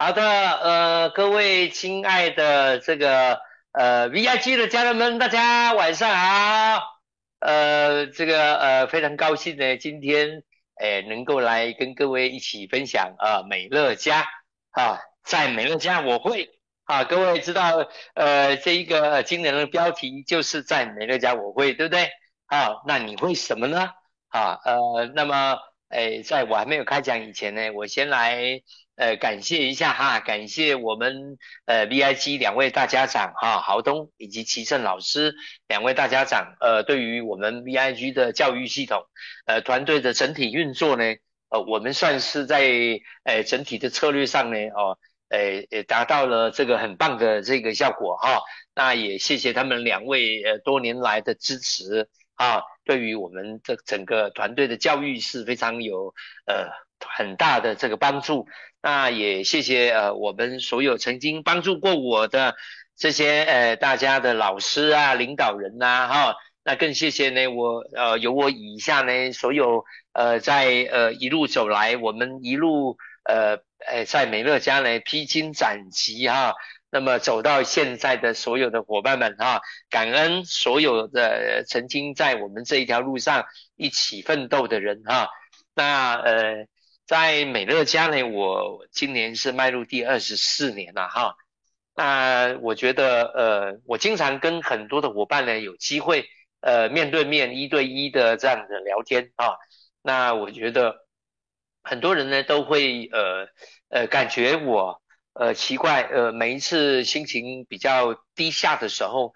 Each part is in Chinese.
好的，呃，各位亲爱的这个呃 VIP 的家人们，大家晚上好。呃，这个呃非常高兴呢，今天诶能够来跟各位一起分享啊美乐家啊，在美乐家我会啊，各位知道呃这一个今年的标题就是在美乐家我会，对不对？啊，那你会什么呢？啊，呃，那么诶，在我还没有开讲以前呢，我先来。呃，感谢一下哈，感谢我们呃 V I G 两位大家长哈，豪东以及齐胜老师两位大家长，呃，对于我们 V I G 的教育系统，呃，团队的整体运作呢，呃，我们算是在呃整体的策略上呢，哦，呃，也达到了这个很棒的这个效果哈。那也谢谢他们两位呃多年来的支持啊，对于我们这整个团队的教育是非常有呃很大的这个帮助。那也谢谢呃我们所有曾经帮助过我的这些呃大家的老师啊领导人呐哈，那更谢谢呢我呃有我以下呢所有呃在呃一路走来我们一路呃呃在美乐家呢披荆斩棘哈，那么走到现在的所有的伙伴们哈，感恩所有的曾经在我们这一条路上一起奋斗的人哈，那呃。在美乐家呢，我今年是迈入第二十四年了哈。那我觉得，呃，我经常跟很多的伙伴呢有机会，呃，面对面一对一的这样的聊天啊。那我觉得很多人呢都会，呃呃，感觉我，呃，奇怪，呃，每一次心情比较低下的时候，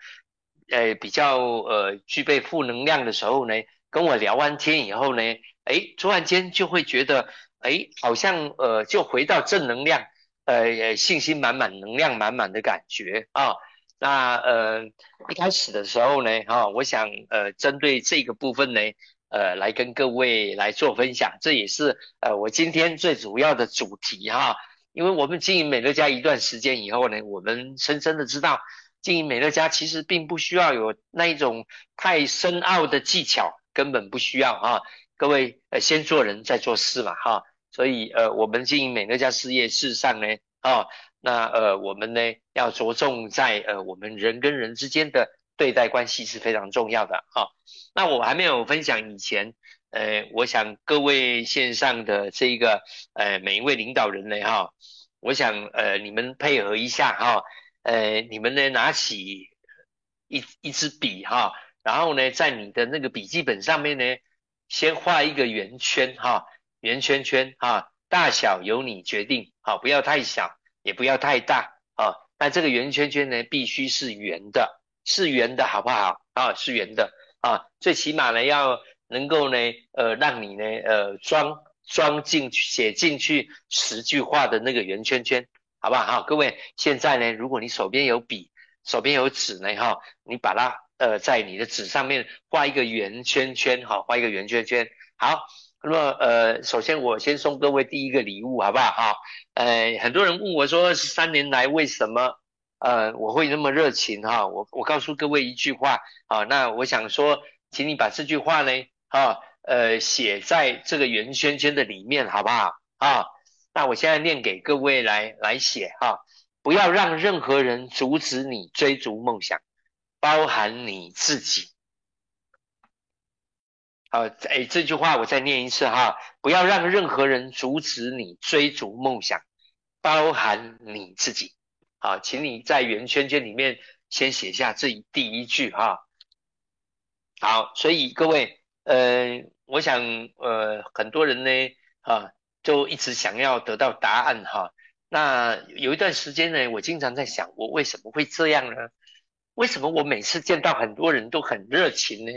呃，比较呃具备负能量的时候呢，跟我聊完天以后呢，哎，突然间就会觉得。哎，好像呃，就回到正能量，呃，信心满满、能量满满的感觉啊。那呃，一开始的时候呢，哈，我想呃，针对这个部分呢，呃，来跟各位来做分享，这也是呃我今天最主要的主题哈。因为我们经营美乐家一段时间以后呢，我们深深的知道，经营美乐家其实并不需要有那一种太深奥的技巧，根本不需要哈。各位呃，先做人再做事嘛哈。所以，呃，我们经营美乐家事业，事实上呢，啊，那呃，我们呢要着重在呃，我们人跟人之间的对待关系是非常重要的啊。那我还没有分享以前，呃，我想各位线上的这个呃每一位领导人呢，哈，我想呃你们配合一下哈，呃，你们呢拿起一一支笔哈，然后呢在你的那个笔记本上面呢，先画一个圆圈哈。圆圈圈啊，大小由你决定，好，不要太小，也不要太大啊。那这个圆圈圈呢，必须是圆的，是圆的，好不好啊？是圆的啊，最起码呢，要能够呢，呃，让你呢，呃，装装进去，写进去十句话的那个圆圈圈，好不好？好，各位，现在呢，如果你手边有笔，手边有纸呢，哈，你把它，呃，在你的纸上面画一个圆圈圈，哈，画一个圆圈圈，好。那么，呃，首先我先送各位第一个礼物，好不好？哈，呃，很多人问我说，三年来为什么，呃，我会那么热情？哈，我我告诉各位一句话，啊，那我想说，请你把这句话呢，啊，呃，写在这个圆圈圈的里面，好不好？啊，那我现在念给各位来来写，哈，不要让任何人阻止你追逐梦想，包含你自己。好，哎，这句话我再念一次哈，不要让任何人阻止你追逐梦想，包含你自己。好，请你在圆圈圈里面先写下这第一句哈。好，所以各位，呃，我想，呃，很多人呢，啊，就一直想要得到答案哈。那有一段时间呢，我经常在想，我为什么会这样呢？为什么我每次见到很多人都很热情呢？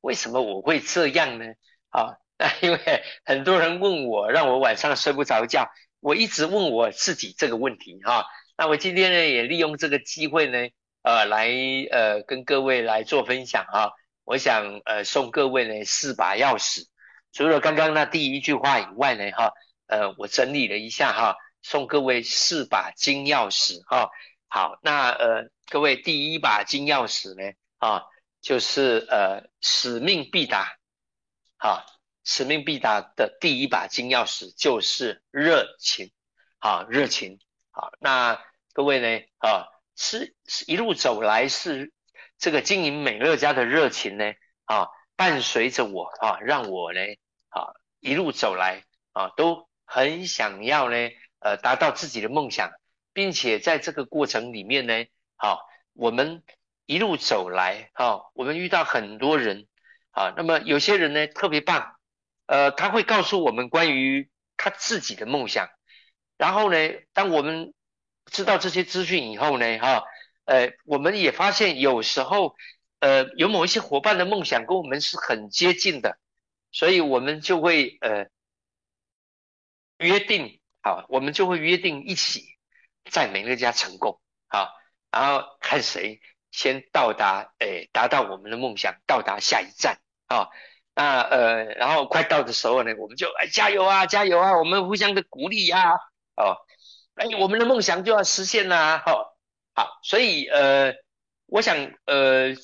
为什么我会这样呢？啊，那 因为很多人问我，让我晚上睡不着觉。我一直问我自己这个问题哈。那我今天呢，也利用这个机会呢，呃，来呃跟各位来做分享哈。我想呃送各位呢四把钥匙，除了刚刚那第一句话以外呢，哈，呃，我整理了一下哈，送各位四把金钥匙哈。好，那呃各位第一把金钥匙呢，啊。就是呃，使命必达，好，使命必达的第一把金钥匙就是热情，好，热情，好，那各位呢？啊，是是一路走来是这个经营美乐家的热情呢？啊，伴随着我啊，让我呢啊一路走来啊都很想要呢呃达到自己的梦想，并且在这个过程里面呢，好，我们一路走来哈，我们遇到很多人啊，那么有些人呢特别棒，呃，他会告诉我们关于他自己的梦想。然后呢，当我们知道这些资讯以后呢，哈，呃，我们也发现有时候，呃，有某一些伙伴的梦想跟我们是很接近的，所以我们就会呃约定，好，我们就会约定一起在美乐家成功，好，然后看谁先到达，诶，达到我们的梦想，到达下一站，啊，那呃，然后快到的时候呢，我们就哎加油啊，加油啊，我们互相的鼓励呀。哦，哎，我们的梦想就要实现啦！哈，好，所以呃，我想呃，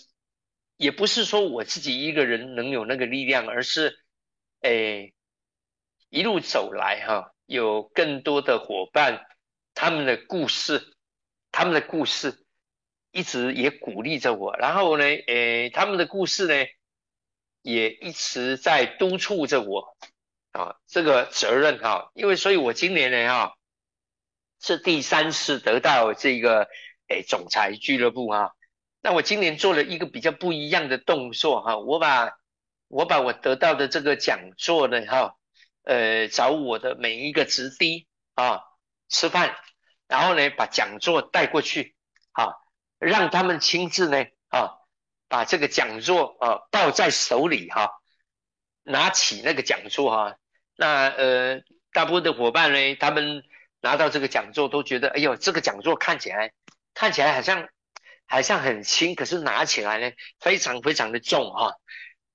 也不是说我自己一个人能有那个力量，而是哎，一路走来哈，有更多的伙伴，他们的故事，他们的故事一直也鼓励着我，然后呢，诶，他们的故事呢，也一直在督促着我啊，这个责任哈，因为所以我今年呢哈。是第三次得到这个诶总裁俱乐部哈，那我今年做了一个比较不一样的动作哈，我把我把我得到的这个讲座呢哈，呃找我的每一个直弟啊吃饭，然后呢把讲座带过去啊，让他们亲自呢啊把这个讲座啊抱在手里哈，拿起那个讲座哈，那呃大部分的伙伴呢他们。拿到这个讲座都觉得，哎呦，这个讲座看起来看起来好像好像很轻，可是拿起来呢非常非常的重哈。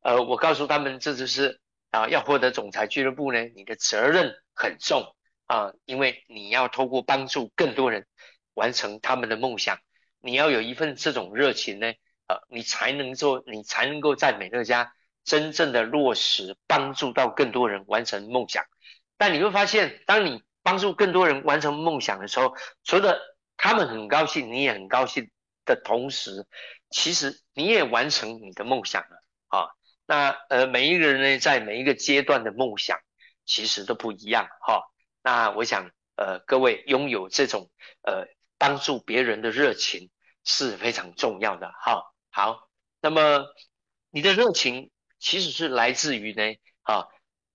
呃，我告诉他们，这就是啊，要获得总裁俱乐部呢，你的责任很重啊，因为你要透过帮助更多人完成他们的梦想，你要有一份这种热情呢，呃，你才能做，你才能够在美乐家真正的落实，帮助到更多人完成梦想。但你会发现，当你帮助更多人完成梦想的时候，除了他们很高兴，你也很高兴的同时，其实你也完成你的梦想了啊。那呃，每一个人呢，在每一个阶段的梦想其实都不一样哈。那我想呃，各位拥有这种呃帮助别人的热情是非常重要的哈。好，那么你的热情其实是来自于呢啊，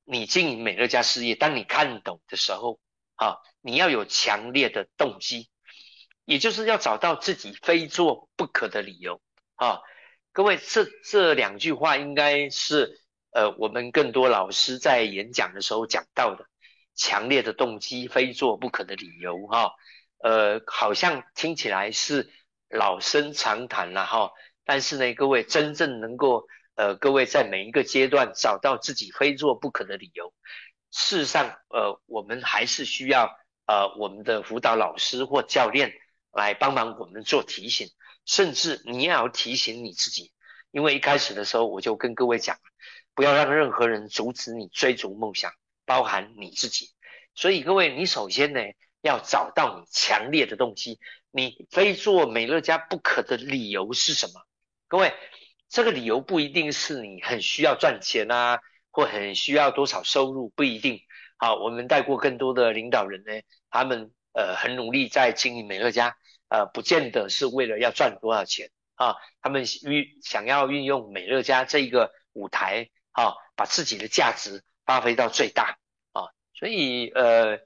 你经营美乐家事业，当你看懂的时候。啊，你要有强烈的动机，也就是要找到自己非做不可的理由啊！各位，这这两句话应该是呃，我们更多老师在演讲的时候讲到的，强烈的动机，非做不可的理由哈。呃，好像听起来是老生常谈了哈，但是呢，各位真正能够呃，各位在每一个阶段找到自己非做不可的理由。事实上，呃，我们还是需要呃我们的辅导老师或教练来帮忙我们做提醒，甚至你也要提醒你自己，因为一开始的时候我就跟各位讲，不要让任何人阻止你追逐梦想，包含你自己。所以各位，你首先呢要找到你强烈的动机，你非做美乐家不可的理由是什么？各位，这个理由不一定是你很需要赚钱啊。或很需要多少收入不一定。好，我们带过更多的领导人呢，他们呃很努力在经营美乐家，呃不见得是为了要赚多少钱啊，他们运想要运用美乐家这一个舞台啊，把自己的价值发挥到最大啊，所以呃，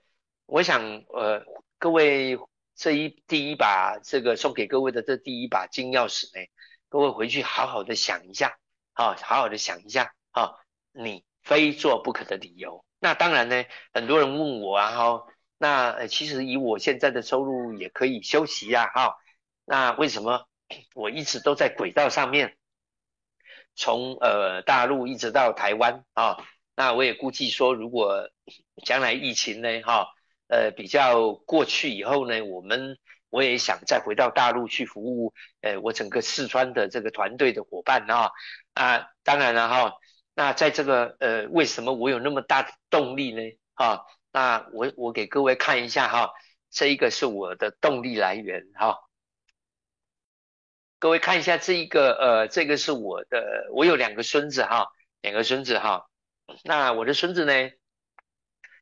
我想呃各位这一第一把这个送给各位的这第一把金钥匙呢，各位回去好好的想一下啊，好好的想一下啊。你非做不可的理由，那当然呢。很多人问我啊，哈，那其实以我现在的收入也可以休息呀，哈。那为什么我一直都在轨道上面，从呃大陆一直到台湾啊？那我也估计说，如果将来疫情呢，哈，呃比较过去以后呢，我们我也想再回到大陆去服务，呃，我整个四川的这个团队的伙伴啊，啊，当然了，哈。那在这个呃，为什么我有那么大的动力呢？哈，那我我给各位看一下哈，这一个是我的动力来源哈。各位看一下这一个呃，这个是我的，我有两个孙子哈，两个孙子哈。那我的孙子呢，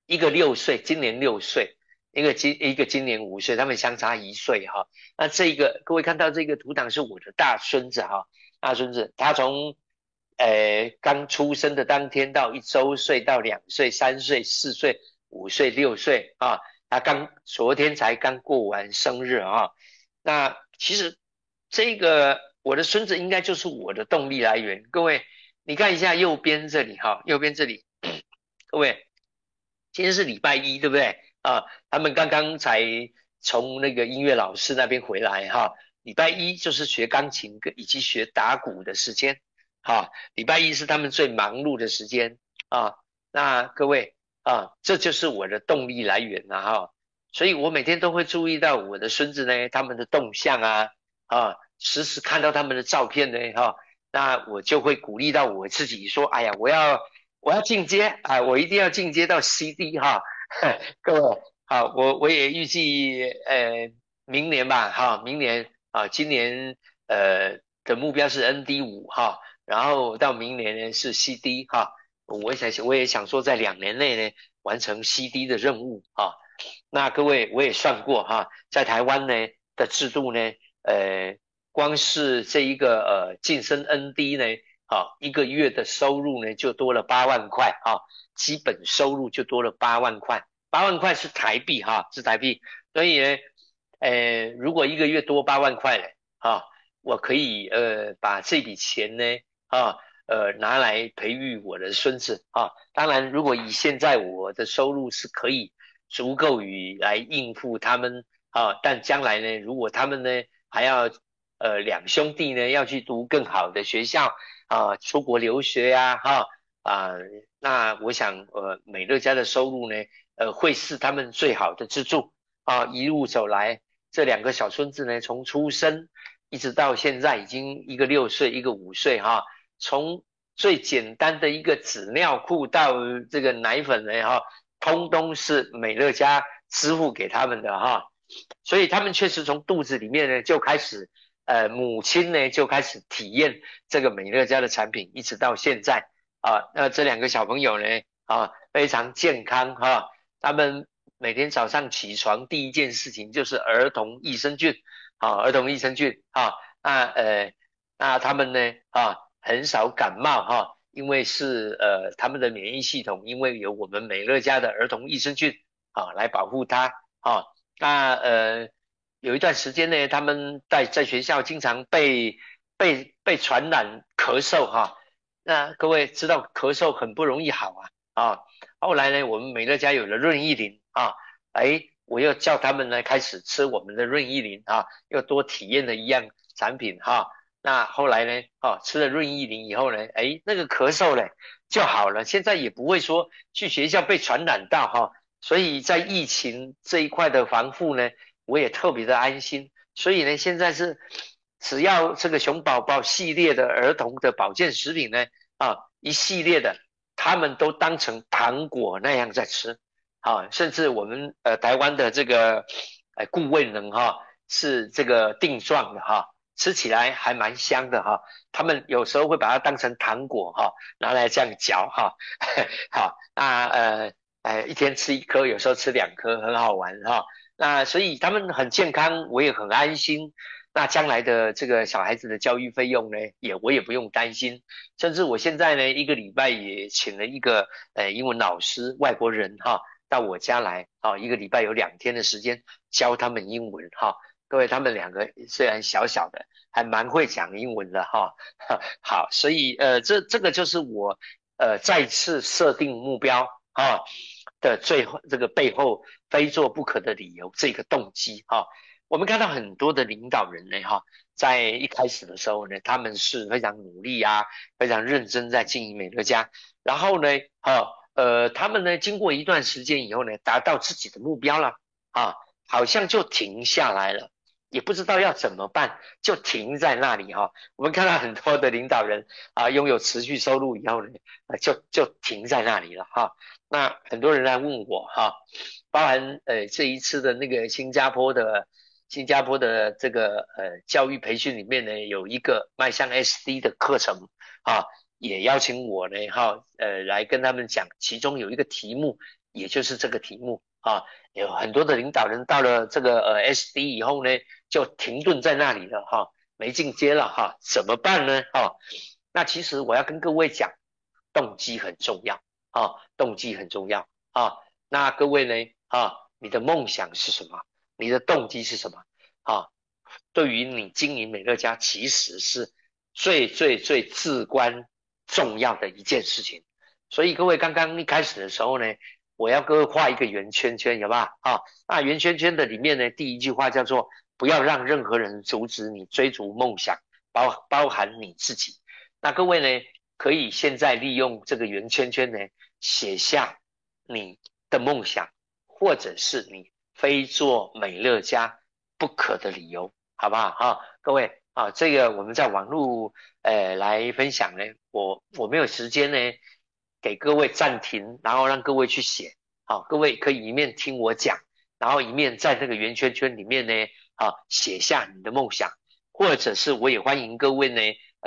一个六岁，今年六岁，一个今一个今年五岁，他们相差一岁哈。那这个各位看到这个图档是我的大孙子哈，大孙子他从呃刚出生的当天到一周岁到两岁、三岁、四岁、五岁、六岁啊，他刚昨天才刚过完生日啊。那其实。这个我的孙子应该就是我的动力来源。各位，你看一下右边这里哈，右边这里，各位，今天是礼拜一，对不对啊？他们刚刚才从那个音乐老师那边回来哈。礼拜一就是学钢琴跟以及学打鼓的时间，哈，礼拜一是他们最忙碌的时间啊。那各位啊，这就是我的动力来源了哈。所以我每天都会注意到我的孙子呢，他们的动向啊。啊，时时看到他们的照片呢，哈，那我就会鼓励到我自己说，哎呀，我要我要进阶啊，我一定要进阶到 CD 哈，各位好，我我也预计呃明年吧，哈，明年啊，今年呃的目标是 ND 五哈，然后到明年呢是 CD 哈，我想我也想说在两年内呢完成 CD 的任务啊，那各位我也算过哈，在台湾呢的制度呢。呃，光是这一个呃晋升 ND 呢，啊，一个月的收入呢就多了八万块啊，基本收入就多了八万块，八万块是台币哈，是台币，所以呢，呃，如果一个月多八万块呢，啊，我可以呃把这笔钱呢，啊，呃拿来培育我的孙子啊，当然，如果以现在我的收入是可以足够于来应付他们啊，但将来呢，如果他们呢，还要呃两兄弟呢要去读更好的学校啊，出国留学呀哈啊，那我想呃美乐家的收入呢呃会是他们最好的支柱啊，一路走来这两个小孙子呢从出生一直到现在已经一个六岁一个五岁哈，从最简单的一个纸尿裤到这个奶粉呢哈，通通是美乐家支付给他们的哈。所以他们确实从肚子里面呢就开始，呃，母亲呢就开始体验这个美乐家的产品，一直到现在啊。那这两个小朋友呢啊非常健康哈，他们每天早上起床第一件事情就是儿童益生菌啊，儿童益生菌啊。那呃那他们呢啊很少感冒哈，因为是呃他们的免疫系统因为有我们美乐家的儿童益生菌啊来保护他啊。那呃，有一段时间呢，他们在在学校经常被被被传染咳嗽哈。那各位知道咳嗽很不容易好啊啊。后来呢，我们美乐家有了润益林啊，哎，我又叫他们呢开始吃我们的润益林啊，又多体验了一样产品哈。那后来呢，啊，吃了润益林以后呢，哎，那个咳嗽呢就好了，现在也不会说去学校被传染到哈。所以在疫情这一块的防护呢，我也特别的安心。所以呢，现在是只要这个熊宝宝系列的儿童的保健食品呢，啊，一系列的，他们都当成糖果那样在吃，啊，甚至我们呃台湾的这个呃顾问人哈，是这个定状的哈，吃起来还蛮香的哈。他们有时候会把它当成糖果哈，拿来这样嚼哈，好，那呃。哎，一天吃一颗，有时候吃两颗，很好玩哈。那所以他们很健康，我也很安心。那将来的这个小孩子的教育费用呢，也我也不用担心。甚至我现在呢，一个礼拜也请了一个呃英文老师，外国人哈，到我家来啊，一个礼拜有两天的时间教他们英文哈。各位，他们两个虽然小小的，还蛮会讲英文的哈。好，所以呃，这这个就是我呃再次设定目标啊。的最后这个背后非做不可的理由，这个动机哈，我们看到很多的领导人呢哈，在一开始的时候呢，他们是非常努力啊，非常认真在经营美乐家，然后呢，哈呃，他们呢经过一段时间以后呢，达到自己的目标了啊，好像就停下来了，也不知道要怎么办，就停在那里哈。我们看到很多的领导人啊，拥有持续收入以后呢，就就停在那里了哈。那很多人来问我哈，包含呃这一次的那个新加坡的新加坡的这个呃教育培训里面呢，有一个迈向 SD 的课程啊，也邀请我呢哈呃来跟他们讲，其中有一个题目，也就是这个题目啊，有很多的领导人到了这个呃 SD 以后呢，就停顿在那里了哈，没进阶了哈，怎么办呢哈？那其实我要跟各位讲，动机很重要。啊，动机很重要啊。那各位呢？啊，你的梦想是什么？你的动机是什么？啊，对于你经营美乐家，其实是最最最至关重要的一件事情。所以各位刚刚一开始的时候呢，我要各位画一个圆圈圈，有吧？啊，那圆圈圈的里面呢，第一句话叫做不要让任何人阻止你追逐梦想，包包含你自己。那各位呢，可以现在利用这个圆圈圈呢。写下你的梦想，或者是你非做美乐家不可的理由，好不好？哈，各位啊，这个我们在网络呃来分享呢，我我没有时间呢，给各位暂停，然后让各位去写。好，各位可以一面听我讲，然后一面在这个圆圈圈里面呢，啊，写下你的梦想，或者是我也欢迎各位呢，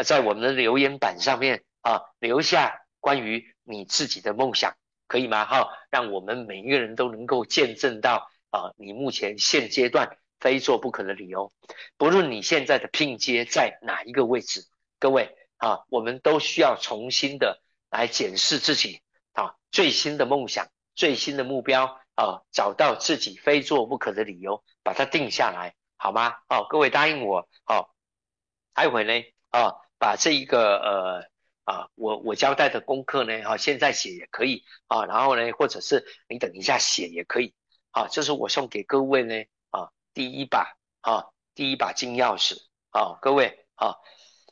在我们的留言板上面啊，留下关于。你自己的梦想可以吗？哈，让我们每一个人都能够见证到啊，你目前现阶段非做不可的理由。不论你现在的拼接在哪一个位置，各位啊，我们都需要重新的来检视自己啊，最新的梦想、最新的目标啊，找到自己非做不可的理由，把它定下来，好吗？哦，各位答应我，好，待会呢啊，把这一个呃。啊，我我交代的功课呢，哈，现在写也可以啊，然后呢，或者是你等一下写也可以，啊，这是我送给各位呢，啊，第一把啊，第一把金钥匙啊，各位啊，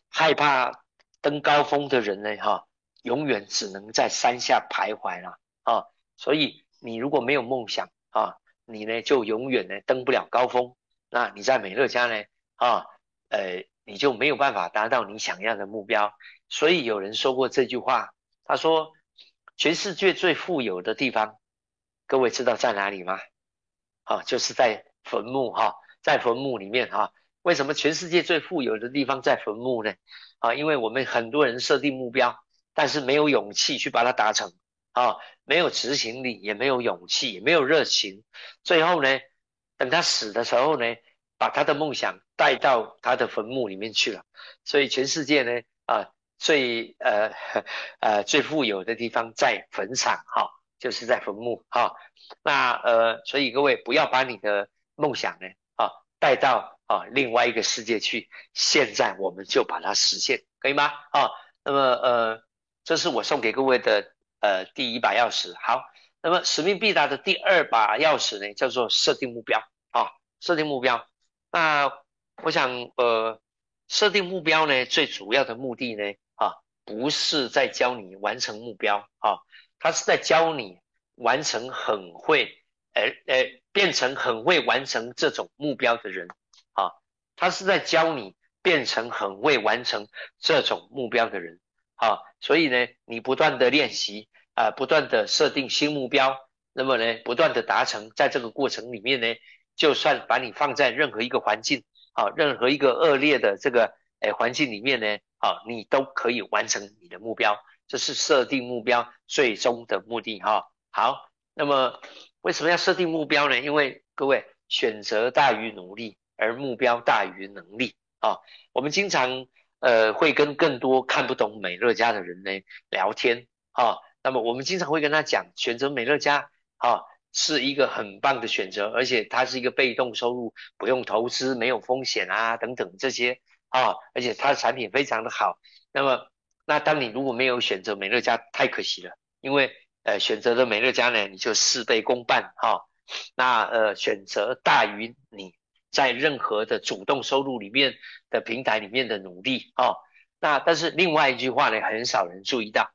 害怕登高峰的人呢，哈，永远只能在山下徘徊了啊，所以你如果没有梦想啊，你呢就永远呢登不了高峰，那你在美乐家呢，啊，呃，你就没有办法达到你想要的目标。所以有人说过这句话，他说：“全世界最富有的地方，各位知道在哪里吗？啊，就是在坟墓哈，在坟墓里面哈。为什么全世界最富有的地方在坟墓呢？啊，因为我们很多人设定目标，但是没有勇气去把它达成啊，没有执行力，也没有勇气，也没有热情。最后呢，等他死的时候呢，把他的梦想带到他的坟墓里面去了。所以全世界呢，啊。”最呃 呃最富有的地方在坟场哈，就是在坟墓哈。那呃，所以各位不要把你的梦想呢啊带到啊另外一个世界去。现在我们就把它实现，可以吗？啊，那么呃，这是我送给各位的呃第一把钥匙。好，那么使命必达的第二把钥匙呢，叫做设定目标啊，设定目标。那我想呃，设定目标呢，最主要的目的呢。啊不是在教你完成目标啊，他是在教你完成很会，呃呃，变成很会完成这种目标的人啊，他是在教你变成很会完成这种目标的人啊，所以呢，你不断的练习啊，不断的设定新目标，那么呢，不断的达成，在这个过程里面呢，就算把你放在任何一个环境啊，任何一个恶劣的这个诶环境里面呢。好，你都可以完成你的目标，这是设定目标最终的目的哈。好，那么为什么要设定目标呢？因为各位选择大于努力，而目标大于能力啊。我们经常呃会跟更多看不懂美乐家的人呢聊天啊。那么我们经常会跟他讲，选择美乐家啊是一个很棒的选择，而且它是一个被动收入，不用投资，没有风险啊等等这些。啊，而且它的产品非常的好。那么，那当你如果没有选择美乐家，太可惜了。因为呃，选择了美乐家呢，你就事倍功半哈。那呃，选择大于你在任何的主动收入里面的平台里面的努力啊。那但是另外一句话呢，很少人注意到，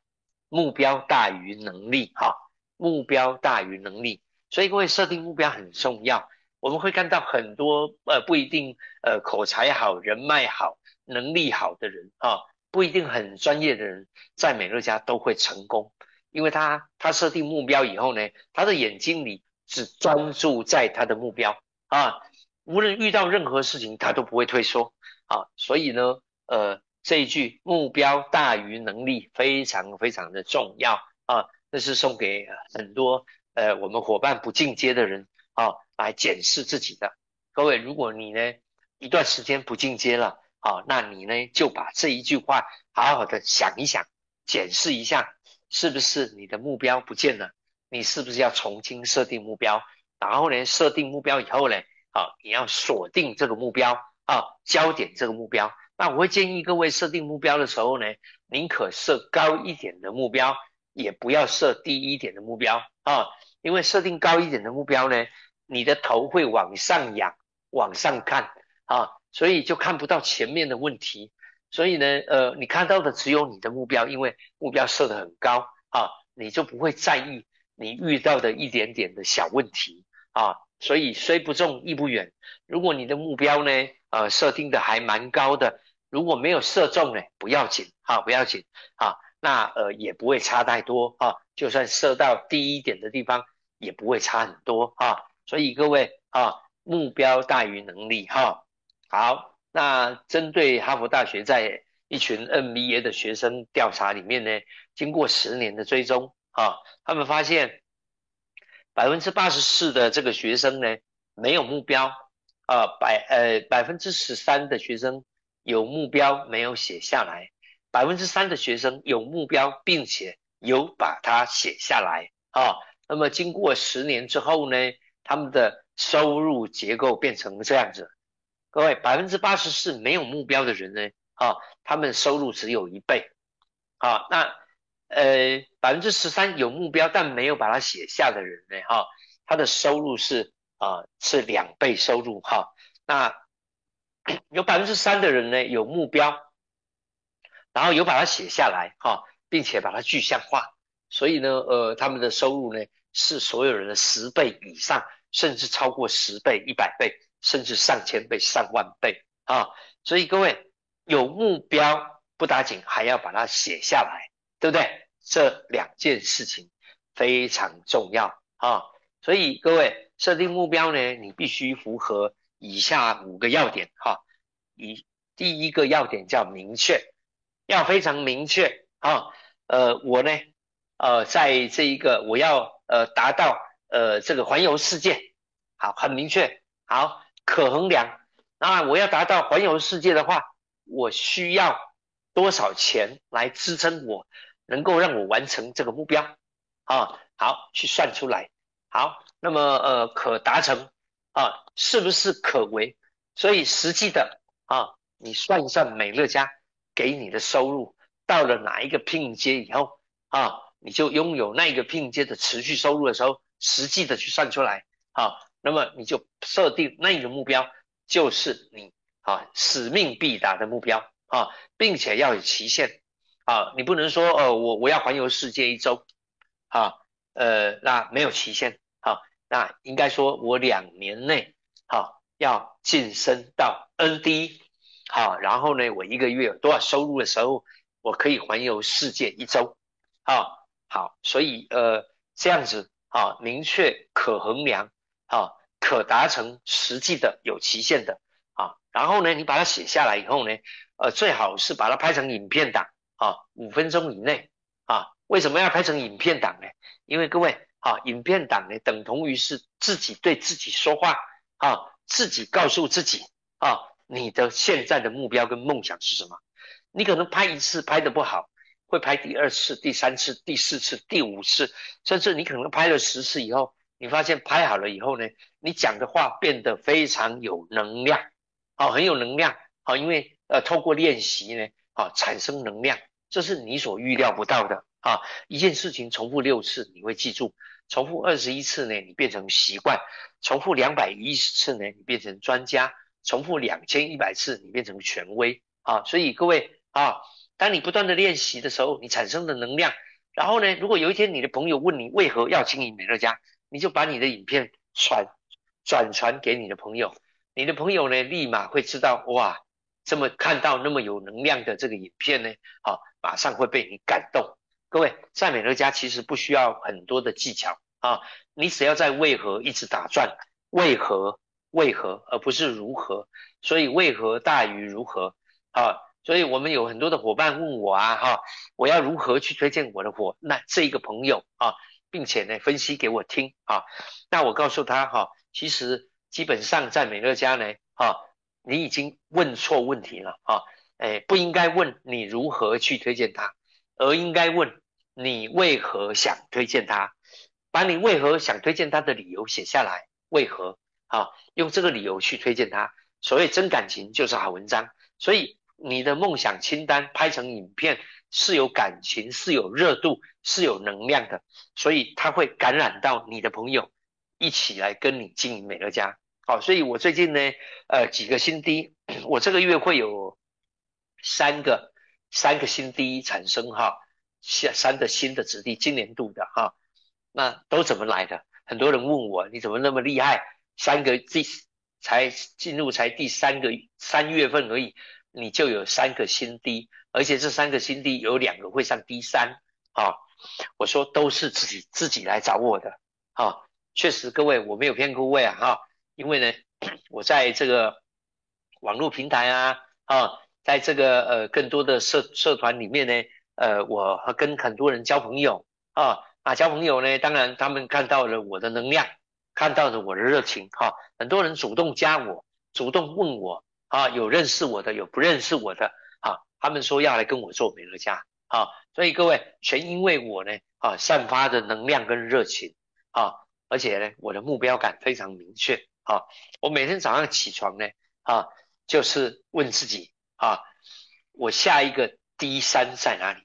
目标大于能力哈。目标大于能力，所以各位设定目标很重要。我们会看到很多呃不一定呃口才好、人脉好、能力好的人啊，不一定很专业的人，在美乐家都会成功，因为他他设定目标以后呢，他的眼睛里只专注在他的目标啊，无论遇到任何事情，他都不会退缩啊，所以呢，呃，这一句目标大于能力非常非常的重要啊，这是送给很多呃我们伙伴不进阶的人啊来检视自己的。各位，如果你呢一段时间不进阶了，啊，那你呢就把这一句话好好的想一想，检视一下，是不是你的目标不见了？你是不是要重新设定目标？然后呢，设定目标以后呢，啊，你要锁定这个目标啊，焦点这个目标。那我会建议各位设定目标的时候呢，宁可设高一点的目标，也不要设低一点的目标啊，因为设定高一点的目标呢，你的头会往上仰，往上看啊。所以就看不到前面的问题，所以呢，呃，你看到的只有你的目标，因为目标设得很高啊，你就不会在意你遇到的一点点的小问题啊。所以虽不中，亦不远。如果你的目标呢，呃，设定的还蛮高的，如果没有射中呢，不要紧啊，不要紧啊，那呃也不会差太多啊，就算射到低一点的地方，也不会差很多啊。所以各位啊，目标大于能力哈。好，那针对哈佛大学在一群 NBA 的学生调查里面呢，经过十年的追踪啊，他们发现百分之八十四的这个学生呢没有目标啊，百呃百分之十三的学生有目标没有写下来，百分之三的学生有目标并且有把它写下来啊。那么经过十年之后呢，他们的收入结构变成这样子。各位，百分之八十四没有目标的人呢，啊，他们收入只有一倍，啊，那呃百分之十三有目标但没有把它写下的人呢，哈，他的收入是啊是两倍收入，哈，那有百分之三的人呢有目标，然后有把它写下来，哈，并且把它具象化，所以呢，呃，他们的收入呢是所有人的十倍以上，甚至超过十倍、一百倍。甚至上千倍、上万倍啊！所以各位有目标不打紧，还要把它写下来，对不对？这两件事情非常重要啊！所以各位设定目标呢，你必须符合以下五个要点哈。一第一个要点叫明确，要非常明确啊。呃，我呢，呃，在这一个我要呃达到呃这个环游世界，好，很明确，好。可衡量那我要达到环游世界的话，我需要多少钱来支撑我，能够让我完成这个目标啊？好，去算出来。好，那么呃，可达成啊，是不是可为？所以实际的啊，你算一算美乐家给你的收入到了哪一个拼阶以后啊，你就拥有那一个拼阶的持续收入的时候，实际的去算出来啊。那么你就设定那一个目标，就是你啊使命必达的目标啊，并且要有期限啊，你不能说呃我我要环游世界一周啊，呃那没有期限啊，那应该说我两年内啊要晋升到 ND 好，然后呢我一个月有多少收入的时候，我可以环游世界一周啊好，所以呃这样子啊明确可衡量。啊，可达成实际的有期限的啊，然后呢，你把它写下来以后呢，呃，最好是把它拍成影片档啊，五分钟以内啊。为什么要拍成影片档呢？因为各位啊，影片档呢等同于是自己对自己说话啊，自己告诉自己啊，你的现在的目标跟梦想是什么？你可能拍一次拍的不好，会拍第二次、第三次、第四次、第五次，甚至你可能拍了十次以后。你发现拍好了以后呢，你讲的话变得非常有能量，好，很有能量，好，因为呃，透过练习呢，啊，产生能量，这是你所预料不到的啊。一件事情重复六次，你会记住；重复二十一次呢，你变成习惯；重复两百一十次呢，你变成专家；重复两千一百次，你变成权威啊。所以各位啊，当你不断的练习的时候，你产生的能量，然后呢，如果有一天你的朋友问你为何要经营美乐家？你就把你的影片传转传给你的朋友，你的朋友呢，立马会知道哇，这么看到那么有能量的这个影片呢，好，马上会被你感动。各位在美乐家其实不需要很多的技巧啊，你只要在为何一直打转，为何为何，而不是如何，所以为何大于如何啊？所以我们有很多的伙伴问我啊，哈，我要如何去推荐我的伙那这一个朋友啊，并且呢分析给我听啊，那我告诉他哈，其实基本上在美乐家呢，哈，你已经问错问题了啊，哎，不应该问你如何去推荐他，而应该问你为何想推荐他，把你为何想推荐他的理由写下来，为何啊，用这个理由去推荐他，所谓真感情就是好文章，所以。你的梦想清单拍成影片是有感情、是有热度、是有能量的，所以它会感染到你的朋友，一起来跟你经营美乐家。好，所以我最近呢，呃，几个新低，我这个月会有三个三个新低产生哈，三三个新的子弟，今年度的哈，那都怎么来的？很多人问我，你怎么那么厉害？三个第才进入才第三个三月份而已。你就有三个新低，而且这三个新低有两个会上低三啊！我说都是自己自己来找我的啊！确实，各位我没有骗各位啊哈！因为呢，我在这个网络平台啊啊，在这个呃更多的社社团里面呢，呃，我跟很多人交朋友啊啊交朋友呢，当然他们看到了我的能量，看到了我的热情哈，很多人主动加我，主动问我。啊，有认识我的，有不认识我的，啊，他们说要来跟我做美乐家，啊，所以各位全因为我呢，啊，散发的能量跟热情，啊，而且呢，我的目标感非常明确，啊，我每天早上起床呢，啊，就是问自己，啊，我下一个低山在哪里？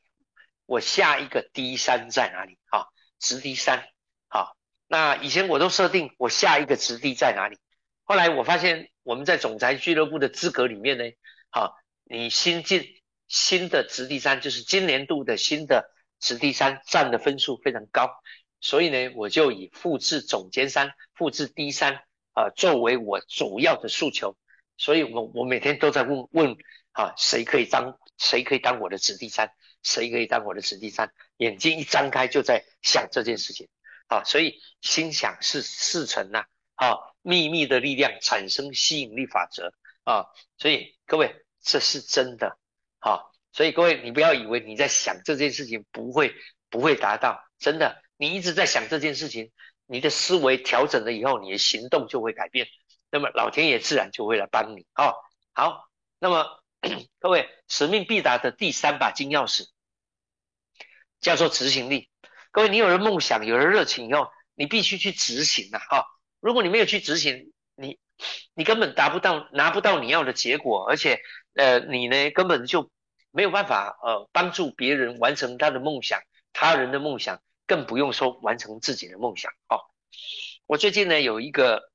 我下一个低山在哪里？啊，直低山，好，那以前我都设定我下一个直低在哪里，后来我发现。我们在总裁俱乐部的资格里面呢，好，你新进新的直第三，就是今年度的新的直第三占的分数非常高，所以呢，我就以复制总监三、复制 D 三啊作为我主要的诉求，所以我我每天都在问问啊，谁可以当谁可以当我的直第三，谁可以当我的直第三，眼睛一张开就在想这件事情。啊，所以心想事事成呐，啊秘密的力量产生吸引力法则啊，所以各位这是真的好，所以各位你不要以为你在想这件事情不会不会达到，真的，你一直在想这件事情，你的思维调整了以后，你的行动就会改变，那么老天爷自然就会来帮你啊。好，那么 各位使命必达的第三把金钥匙叫做执行力。各位，你有了梦想，有了热情以后，你必须去执行啊，哈。如果你没有去执行，你你根本达不到拿不到你要的结果，而且呃你呢根本就没有办法呃帮助别人完成他的梦想，他人的梦想，更不用说完成自己的梦想哦。我最近呢有一个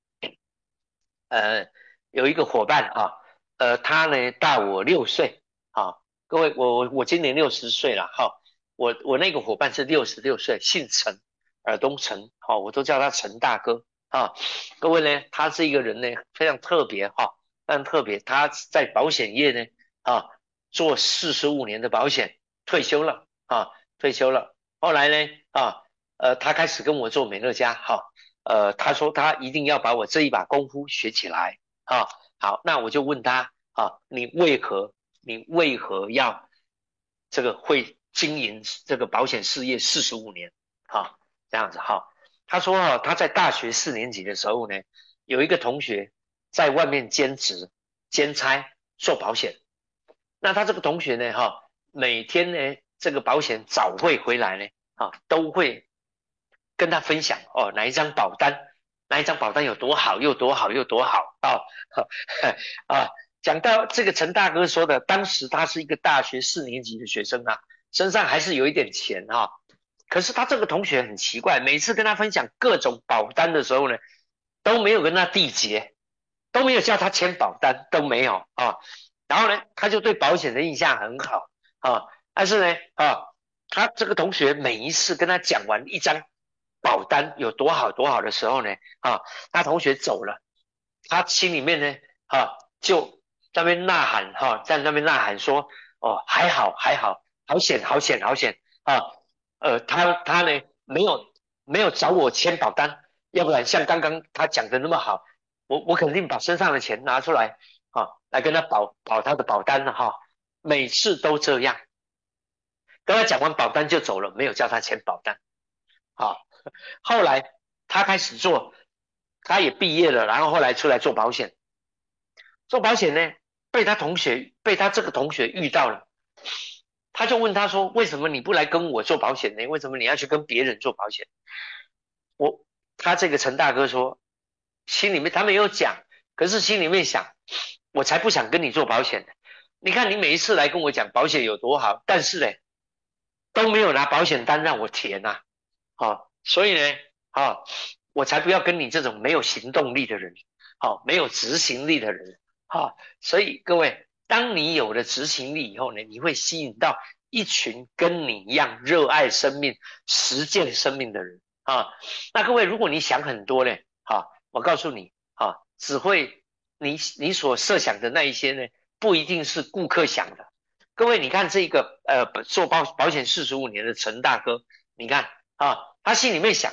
呃有一个伙伴啊，呃他呢大我六岁啊，各位我我我今年六十岁了哈，我我那个伙伴是六十六岁，姓陈，尔东陈，好我都叫他陈大哥。啊，各位呢，他是一个人呢，非常特别哈，非常特别。他在保险业呢，啊，做四十五年的保险，退休了啊，退休了。后来呢，啊，呃，他开始跟我做美乐家，哈，呃，他说他一定要把我这一把功夫学起来，啊，好，那我就问他，啊，你为何，你为何要这个会经营这个保险事业四十五年，哈，这样子哈。他说啊，他在大学四年级的时候呢，有一个同学在外面兼职兼差做保险。那他这个同学呢，哈，每天呢，这个保险早会回来呢，啊，都会跟他分享哦，哪一张保单，哪一张保单有多好，又多好，又多好啊，啊，讲到这个陈大哥说的，当时他是一个大学四年级的学生啊，身上还是有一点钱哈。可是他这个同学很奇怪，每次跟他分享各种保单的时候呢，都没有跟他缔结，都没有叫他签保单，都没有啊。然后呢，他就对保险的印象很好啊。但是呢，啊，他这个同学每一次跟他讲完一张保单有多好多好的时候呢，啊，他同学走了，他心里面呢，啊，就在那边呐喊，哈，在那边呐喊说，哦，还好还好，好险好险好险啊，呃，他他呢没有没有找我签保单，要不然像刚刚他讲的那么好，我我肯定把身上的钱拿出来，啊，来跟他保保他的保单了哈，每次都这样。跟他讲完保单就走了，没有叫他签保单。好，后来他开始做，他也毕业了，然后后来出来做保险。做保险呢，被他同学被他这个同学遇到了，他就问他说：“为什么你不来跟我做保险呢？为什么你要去跟别人做保险？”我他这个陈大哥说，心里面他没有讲，可是心里面想，我才不想跟你做保险呢。你看你每一次来跟我讲保险有多好，但是呢。都没有拿保险单让我填呐，好，所以呢，好，我才不要跟你这种没有行动力的人，好，没有执行力的人，好，所以各位，当你有了执行力以后呢，你会吸引到一群跟你一样热爱生命、实践生命的人啊。那各位，如果你想很多呢，好，我告诉你，啊，只会你你所设想的那一些呢，不一定是顾客想的。各位，你看这个呃，做保保险四十五年的陈大哥，你看啊，他心里面想，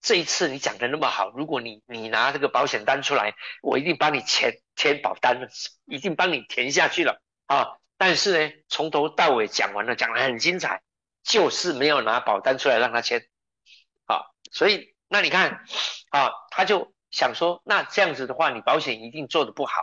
这一次你讲的那么好，如果你你拿这个保险单出来，我一定帮你签签保单，一定帮你填下去了啊。但是呢，从头到尾讲完了，讲的很精彩，就是没有拿保单出来让他签啊。所以那你看啊，他就想说，那这样子的话，你保险一定做的不好。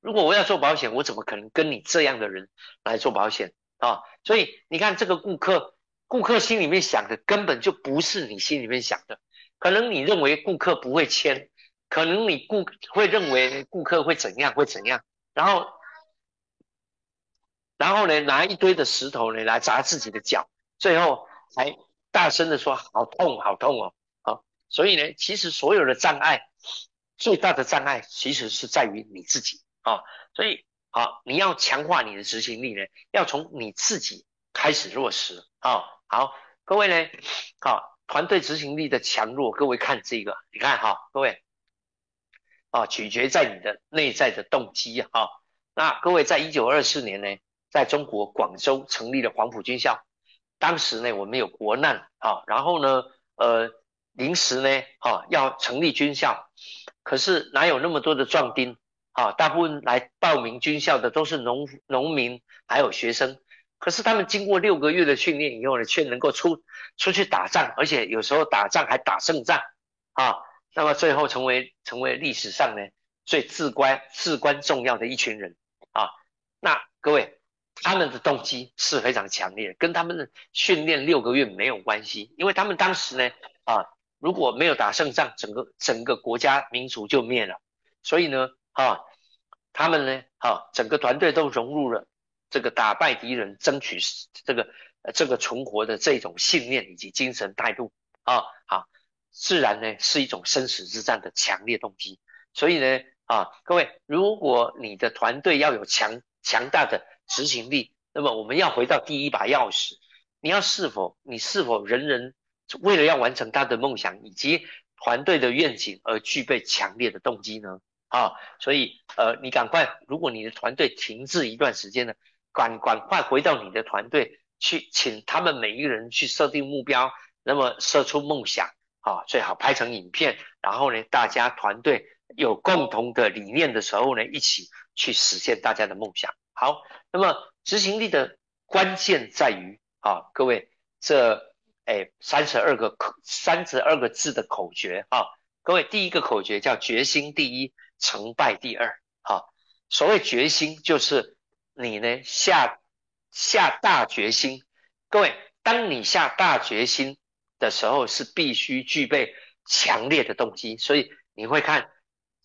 如果我要做保险，我怎么可能跟你这样的人来做保险啊？所以你看，这个顾客，顾客心里面想的根本就不是你心里面想的。可能你认为顾客不会签，可能你顾会认为顾客会怎样会怎样，然后，然后呢，拿一堆的石头呢来砸自己的脚，最后还大声的说好痛好痛哦啊！所以呢，其实所有的障碍，最大的障碍其实是在于你自己。啊，所以好，你要强化你的执行力呢，要从你自己开始落实啊。好，各位呢，好，团队执行力的强弱，各位看这个，你看哈，各位，啊，取决在你的内在的动机啊。那各位，在一九二四年呢，在中国广州成立了黄埔军校，当时呢，我们有国难啊，然后呢，呃，临时呢，啊，要成立军校，可是哪有那么多的壮丁？啊，大部分来报名军校的都是农农民，还有学生。可是他们经过六个月的训练以后呢，却能够出出去打仗，而且有时候打仗还打胜仗啊。那么最后成为成为历史上呢最至关至关重要的一群人啊。那各位，他们的动机是非常强烈，跟他们的训练六个月没有关系，因为他们当时呢啊，如果没有打胜仗，整个整个国家民族就灭了。所以呢。啊，他们呢，啊，整个团队都融入了这个打败敌人、争取这个这个存活的这种信念以及精神态度啊，好，自然呢是一种生死之战的强烈动机。所以呢，啊，各位，如果你的团队要有强强大的执行力，那么我们要回到第一把钥匙，你要是否你是否人人为了要完成他的梦想以及团队的愿景而具备强烈的动机呢？啊，所以呃，你赶快，如果你的团队停滞一段时间呢，赶赶快回到你的团队去，请他们每一个人去设定目标，那么设出梦想啊，最好拍成影片，然后呢，大家团队有共同的理念的时候呢，一起去实现大家的梦想。好，那么执行力的关键在于啊，各位这哎三十二个口三十二个字的口诀啊，各位第一个口诀叫决心第一。成败第二，好，所谓决心就是你呢下下大决心。各位，当你下大决心的时候，是必须具备强烈的动机。所以你会看，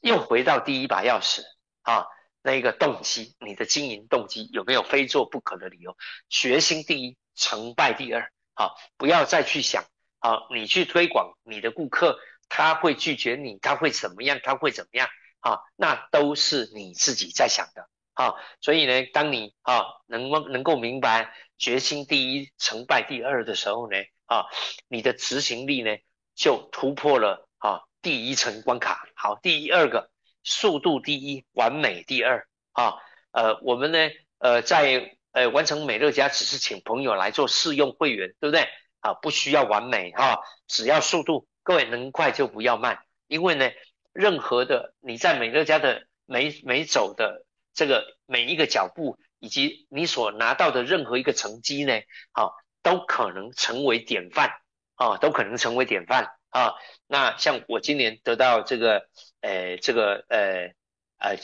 又回到第一把钥匙啊，那个动机，你的经营动机有没有非做不可的理由？决心第一，成败第二。好，不要再去想，好，你去推广你的顾客，他会拒绝你，他会怎么样？他会怎么样？啊，那都是你自己在想的啊，所以呢，当你啊能能够明白决心第一，成败第二的时候呢，啊，你的执行力呢就突破了啊第一层关卡。好，第二个速度第一，完美第二啊。呃，我们呢，呃，在呃完成美乐家只是请朋友来做试用会员，对不对？啊，不需要完美哈，只要速度，各位能快就不要慢，因为呢，任何的你在美乐家的每每走的这个每一个脚步，以及你所拿到的任何一个成绩呢，啊，都可能成为典范啊，都可能成为典范啊。那像我今年得到这个，呃，这个呃呃，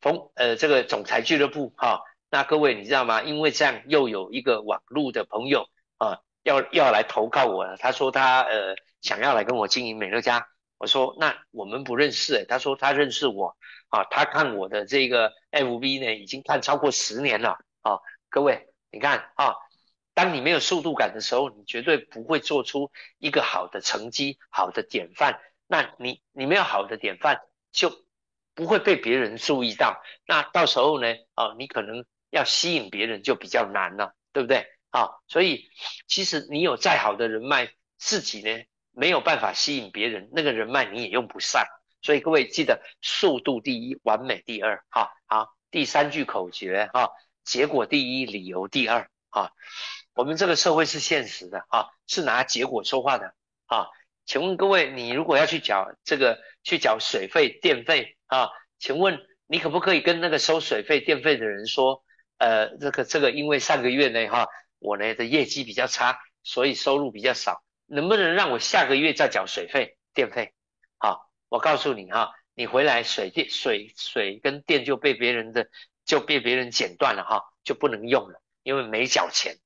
风呃这个总裁俱乐部哈，那各位你知道吗？因为这样又有一个网络的朋友啊。要要来投靠我了，他说他呃想要来跟我经营美乐家，我说那我们不认识诶，他说他认识我啊，他看我的这个 FB 呢已经看超过十年了啊，各位你看啊，当你没有速度感的时候，你绝对不会做出一个好的成绩、好的典范，那你你没有好的典范，就不会被别人注意到，那到时候呢啊，你可能要吸引别人就比较难了，对不对？啊，所以其实你有再好的人脉，自己呢没有办法吸引别人，那个人脉你也用不上。所以各位记得速度第一，完美第二。哈，好，第三句口诀哈，结果第一，理由第二。哈，我们这个社会是现实的哈，是拿结果说话的。啊，请问各位，你如果要去缴这个去缴水费、电费啊，请问你可不可以跟那个收水费、电费的人说，呃，这个这个因为上个月呢哈。我呢的业绩比较差，所以收入比较少，能不能让我下个月再缴水费、电费？我告诉你哈，你回来水电、水水跟电就被别人的就被别人剪断了哈，就不能用了，因为没缴钱。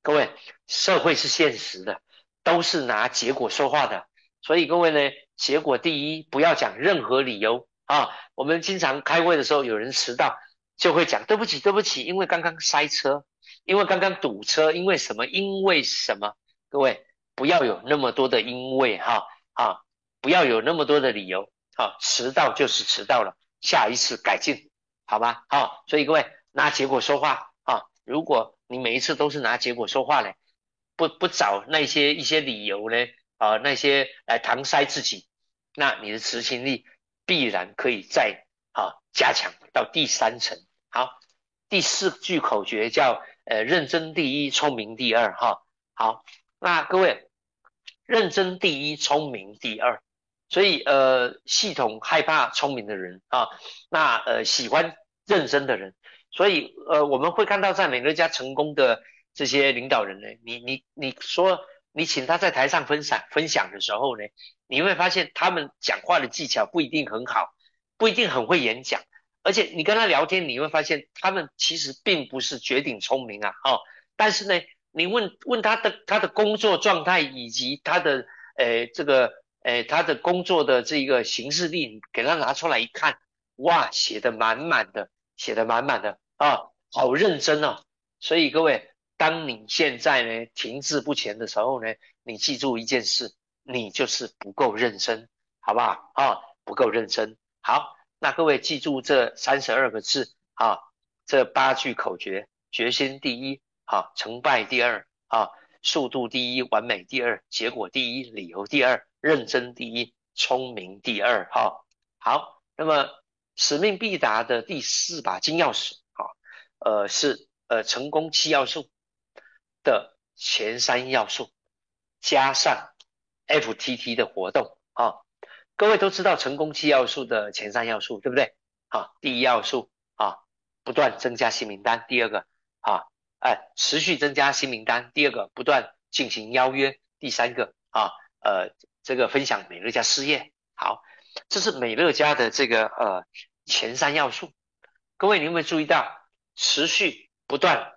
各位，社会是现实的，都是拿结果说话的，所以各位呢，结果第一，不要讲任何理由啊。我们经常开会的时候，有人迟到就会讲对不起，对不起，因为刚刚塞车。因为刚刚堵车，因为什么？因为什么？各位不要有那么多的因为哈啊，不要有那么多的理由啊，迟到就是迟到了，下一次改进，好吧？好，所以各位拿结果说话啊，如果你每一次都是拿结果说话呢，不不找那些一些理由呢啊，那些来搪塞自己，那你的执行力必然可以再啊加强到第三层。好，第四句口诀叫。呃，认真第一，聪明第二，哈，好，那各位，认真第一，聪明第二，所以呃，系统害怕聪明的人啊，那呃喜欢认真的人，所以呃我们会看到在美乐家成功的这些领导人呢，你你你说你请他在台上分享分享的时候呢，你会发现他们讲话的技巧不一定很好，不一定很会演讲。而且你跟他聊天，你会发现他们其实并不是绝顶聪明啊，哦，但是呢，你问问他的他的工作状态以及他的呃这个哎他的工作的这个行事历，给他拿出来一看，哇，写的满满的，写的满满的啊，好认真哦。所以各位，当你现在呢停滞不前的时候呢，你记住一件事，你就是不够认真，好不好啊？不够认真，好。那各位记住这三十二个字啊，这八句口诀：决心第一，好，成败第二，啊，速度第一，完美第二，结果第一，理由第二，认真第一，聪明第二，哈，好。那么使命必达的第四把金钥匙，啊，呃，是呃成功七要素的前三要素，加上 FTT 的活动，啊。各位都知道成功七要素的前三要素，对不对？啊，第一要素啊，不断增加新名单；第二个啊，哎，持续增加新名单；第二个，不断进行邀约；第三个啊，呃，这个分享美乐家事业。好，这是美乐家的这个呃前三要素。各位，你有没有注意到持续不断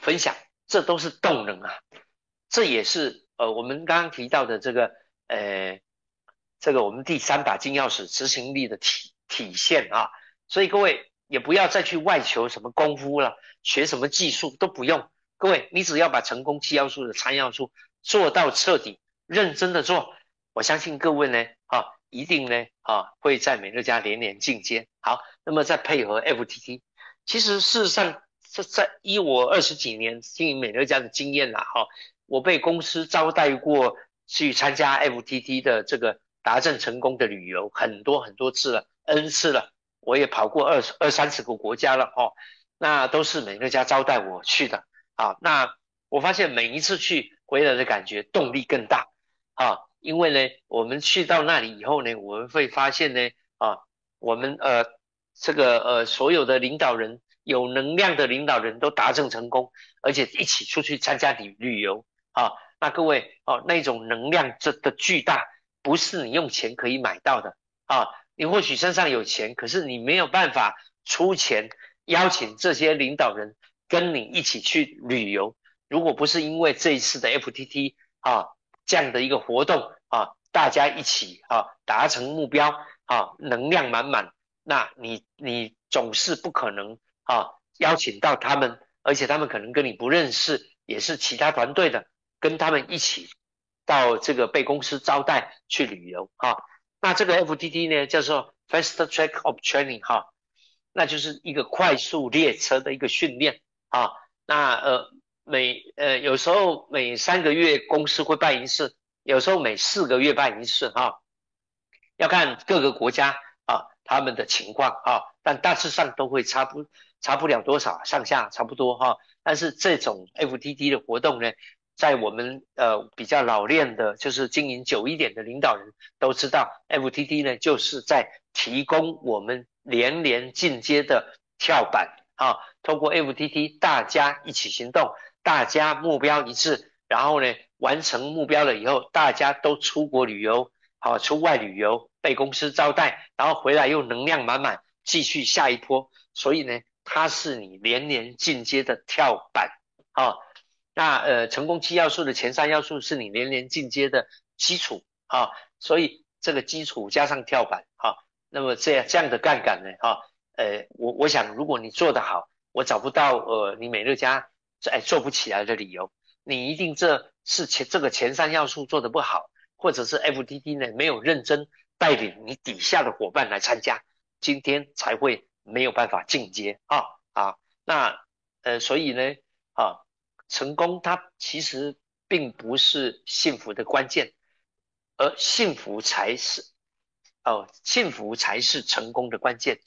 分享？这都是动能啊，这也是呃我们刚刚提到的这个呃。这个我们第三把金钥匙执行力的体体现啊，所以各位也不要再去外求什么功夫了，学什么技术都不用。各位，你只要把成功七要素的三要素做到彻底，认真的做，我相信各位呢啊，一定呢啊会在美乐家连连进阶。好，那么再配合 FTT，其实事实上这在以我二十几年经营美乐家的经验啦哈，我被公司招待过。去参加 FTT 的这个达阵成功的旅游，很多很多次了，N 次了，我也跑过二二三十个国家了哦，那都是美乐家招待我去的啊。那我发现每一次去回来的感觉动力更大啊，因为呢，我们去到那里以后呢，我们会发现呢啊，我们呃这个呃所有的领导人有能量的领导人都达成成功，而且一起出去参加旅旅游啊。那各位哦，那种能量这的巨大，不是你用钱可以买到的啊！你或许身上有钱，可是你没有办法出钱邀请这些领导人跟你一起去旅游。如果不是因为这一次的 FTT 啊这样的一个活动啊，大家一起啊达成目标啊，能量满满，那你你总是不可能啊邀请到他们，而且他们可能跟你不认识，也是其他团队的。跟他们一起到这个被公司招待去旅游哈，那这个 F T T 呢叫做 Fast Track of Training 哈，那就是一个快速列车的一个训练啊。那呃每呃有时候每三个月公司会办一次，有时候每四个月办一次哈，要看各个国家啊他们的情况啊，但大致上都会差不差不了多少，上下差不多哈。但是这种 F T T 的活动呢？在我们呃比较老练的，就是经营久一点的领导人都知道，FTT 呢就是在提供我们连连进阶的跳板啊。通过 FTT，大家一起行动，大家目标一致，然后呢完成目标了以后，大家都出国旅游，好出外旅游，被公司招待，然后回来又能量满满，继续下一波。所以呢，它是你连年进阶的跳板啊。那呃，成功七要素的前三要素是你连连进阶的基础啊，所以这个基础加上跳板啊，那么这样这样的杠杆呢啊，呃，我我想如果你做得好，我找不到呃你美乐家哎做不起来的理由，你一定这是前这个前三要素做得不好，或者是 F D D 呢没有认真带领你底下的伙伴来参加，今天才会没有办法进阶啊啊，那呃所以呢啊。成功，它其实并不是幸福的关键，而幸福才是哦，幸福才是成功的关键。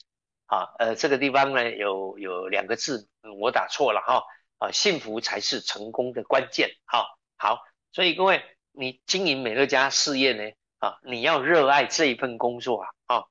啊，呃，这个地方呢有有两个字我打错了哈，啊幸福才是成功的关键。哈，好，所以各位，你经营美乐家事业呢，啊，你要热爱这一份工作啊，啊，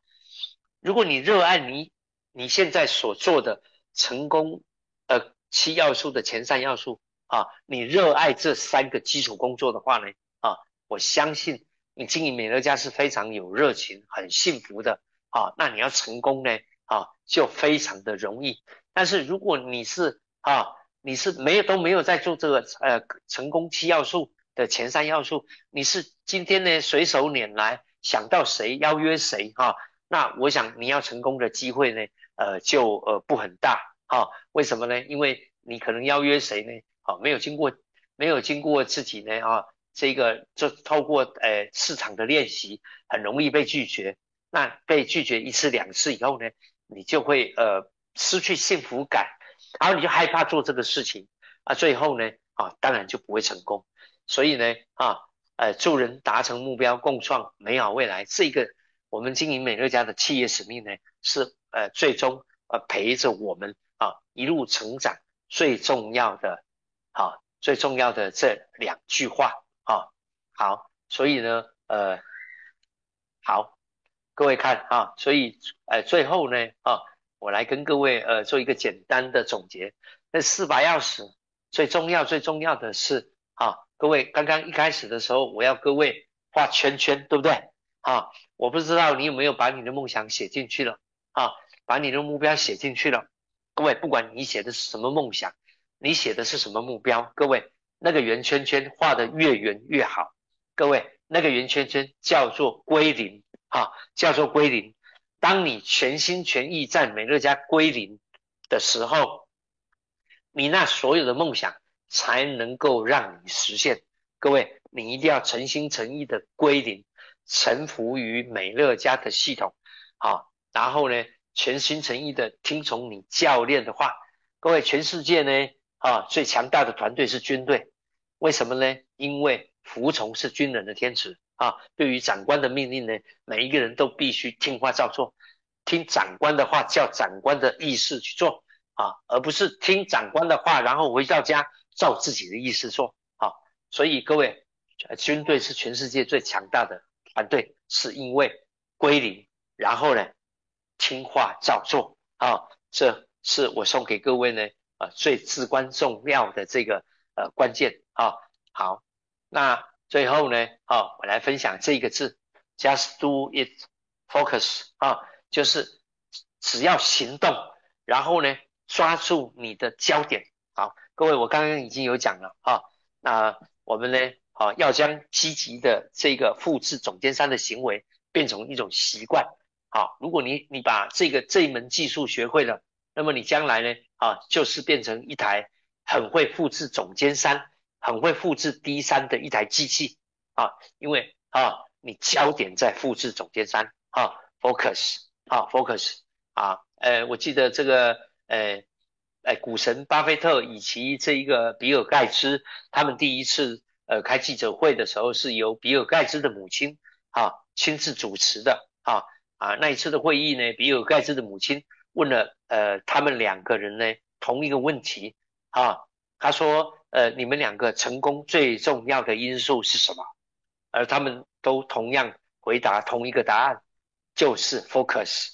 如果你热爱你你现在所做的成功，呃，七要素的前三要素。啊，你热爱这三个基础工作的话呢，啊，我相信你经营美乐家是非常有热情、很幸福的啊。那你要成功呢，啊，就非常的容易。但是如果你是啊，你是没有都没有在做这个呃成功七要素的前三要素，你是今天呢随手拈来想到谁邀约谁哈，那我想你要成功的机会呢，呃，就呃不很大哈。为什么呢？因为你可能邀约谁呢？好，没有经过，没有经过自己呢，啊，这个就透过呃市场的练习，很容易被拒绝。那被拒绝一次两次以后呢，你就会呃失去幸福感，然后你就害怕做这个事情啊，最后呢，啊，当然就不会成功。所以呢，啊，呃，助人达成目标，共创美好未来，这个我们经营美乐家的企业使命呢，是呃最终呃陪着我们啊一路成长最重要的。好，最重要的这两句话啊，好，所以呢，呃，好，各位看啊，所以呃，最后呢，啊，我来跟各位呃做一个简单的总结。那四把钥匙最重要、最重要的是啊，各位刚刚一开始的时候，我要各位画圈圈，对不对？啊，我不知道你有没有把你的梦想写进去了啊，把你的目标写进去了。各位，不管你写的是什么梦想。你写的是什么目标？各位，那个圆圈圈画的越圆越好。各位，那个圆圈圈叫做归零，哈，叫做归零。当你全心全意在美乐家归零的时候，你那所有的梦想才能够让你实现。各位，你一定要诚心诚意的归零，臣服于美乐家的系统，好，然后呢，全心诚意的听从你教练的话。各位，全世界呢？啊，最强大的团队是军队，为什么呢？因为服从是军人的天职啊。对于长官的命令呢，每一个人都必须听话照做，听长官的话，叫长官的意思去做啊，而不是听长官的话，然后回到家照自己的意思做啊。所以各位，军队是全世界最强大的团队，是因为归零，然后呢，听话照做啊。这是我送给各位呢，啊，最至关重要的这个呃关键啊。好，那最后呢，啊，我来分享这个字，just do it，focus 啊，就是只要行动，然后呢，抓住你的焦点。好，各位，我刚刚已经有讲了啊，那我们呢，啊，要将积极的这个复制总监三的行为变成一种习惯。好，如果你你把这个这一门技术学会了，那么你将来呢，啊，就是变成一台很会复制总监三、很会复制 D 三的一台机器啊，因为啊，你焦点在复制总监三啊，focus 啊，focus 啊，呃，我记得这个呃，哎，股神巴菲特以及这一个比尔盖茨，他们第一次呃开记者会的时候，是由比尔盖茨的母亲啊亲自主持的啊。啊，那一次的会议呢，比尔盖茨的母亲问了呃他们两个人呢同一个问题啊，他说呃你们两个成功最重要的因素是什么？而他们都同样回答同一个答案，就是 focus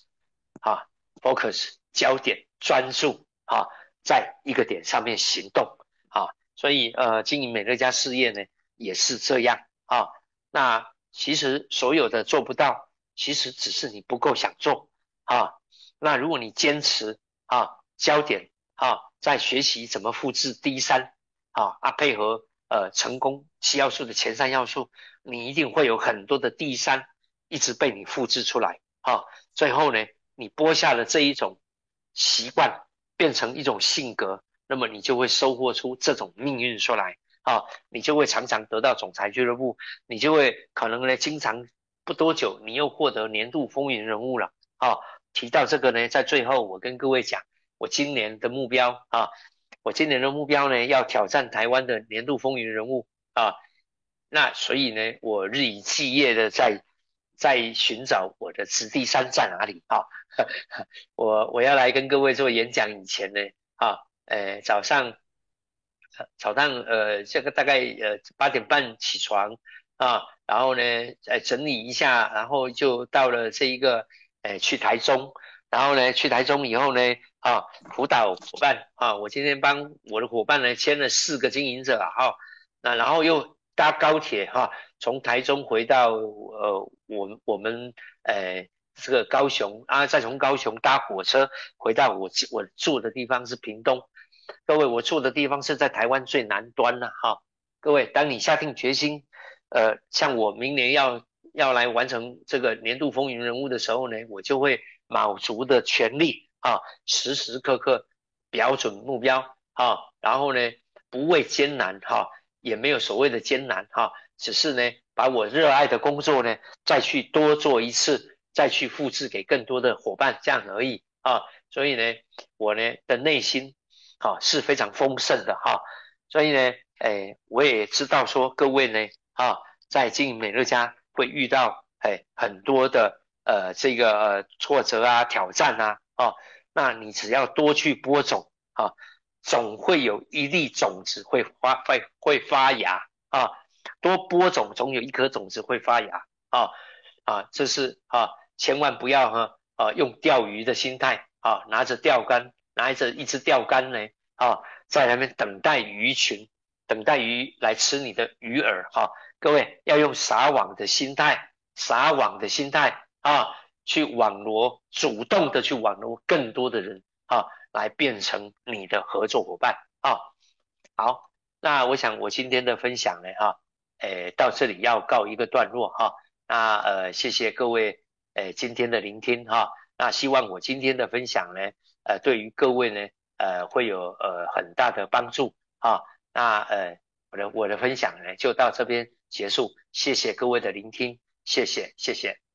啊，focus 焦点专注啊，在一个点上面行动啊，所以呃经营美乐家事业呢也是这样啊，那其实所有的做不到。其实只是你不够想做啊，那如果你坚持啊，焦点啊，在学习怎么复制 D 三啊啊，配合呃成功七要素的前三要素，你一定会有很多的第三一直被你复制出来啊。最后呢，你播下了这一种习惯，变成一种性格，那么你就会收获出这种命运出来啊，你就会常常得到总裁俱乐部，你就会可能呢经常。不多久，你又获得年度风云人物了啊！提到这个呢，在最后我跟各位讲，我今年的目标啊，我今年的目标呢，要挑战台湾的年度风云人物啊。那所以呢，我日以继夜的在在寻找我的子弟山在哪里啊？我我要来跟各位做演讲以前呢，啊，呃，早上早上呃，这个大概呃八点半起床啊。然后呢，呃，整理一下，然后就到了这一个，呃，去台中。然后呢，去台中以后呢，啊，辅导伙伴啊，我今天帮我的伙伴呢签了四个经营者啊，那然后又搭高铁哈，从台中回到呃，我我们呃这个高雄啊，再从高雄搭火车回到我我住的地方是屏东。各位，我住的地方是在台湾最南端了哈。各位，当你下定决心。呃，像我明年要要来完成这个年度风云人物的时候呢，我就会卯足的全力啊，时时刻刻标准目标啊，然后呢不畏艰难哈，也没有所谓的艰难哈，只是呢把我热爱的工作呢再去多做一次，再去复制给更多的伙伴这样而已啊，所以呢我呢的内心啊是非常丰盛的哈，所以呢哎我也知道说各位呢。啊，在经营美乐家会遇到哎很多的呃这个挫折啊挑战啊啊，那你只要多去播种啊，总会有一粒种子会发会会发芽啊，多播种总有一颗种子会发芽啊啊，这是啊千万不要哈啊用钓鱼的心态啊拿着钓竿拿着一只钓竿呢啊在那边等待鱼群等待鱼来吃你的鱼饵哈。各位要用撒网的心态，撒网的心态啊，去网罗，主动的去网罗更多的人啊，来变成你的合作伙伴啊。好，那我想我今天的分享呢，哈，诶，到这里要告一个段落哈。那呃，谢谢各位诶今天的聆听哈。那希望我今天的分享呢，呃，对于各位呢，呃，会有呃很大的帮助啊。那呃，我的我的分享呢，就到这边。结束，谢谢各位的聆听，谢谢，谢谢。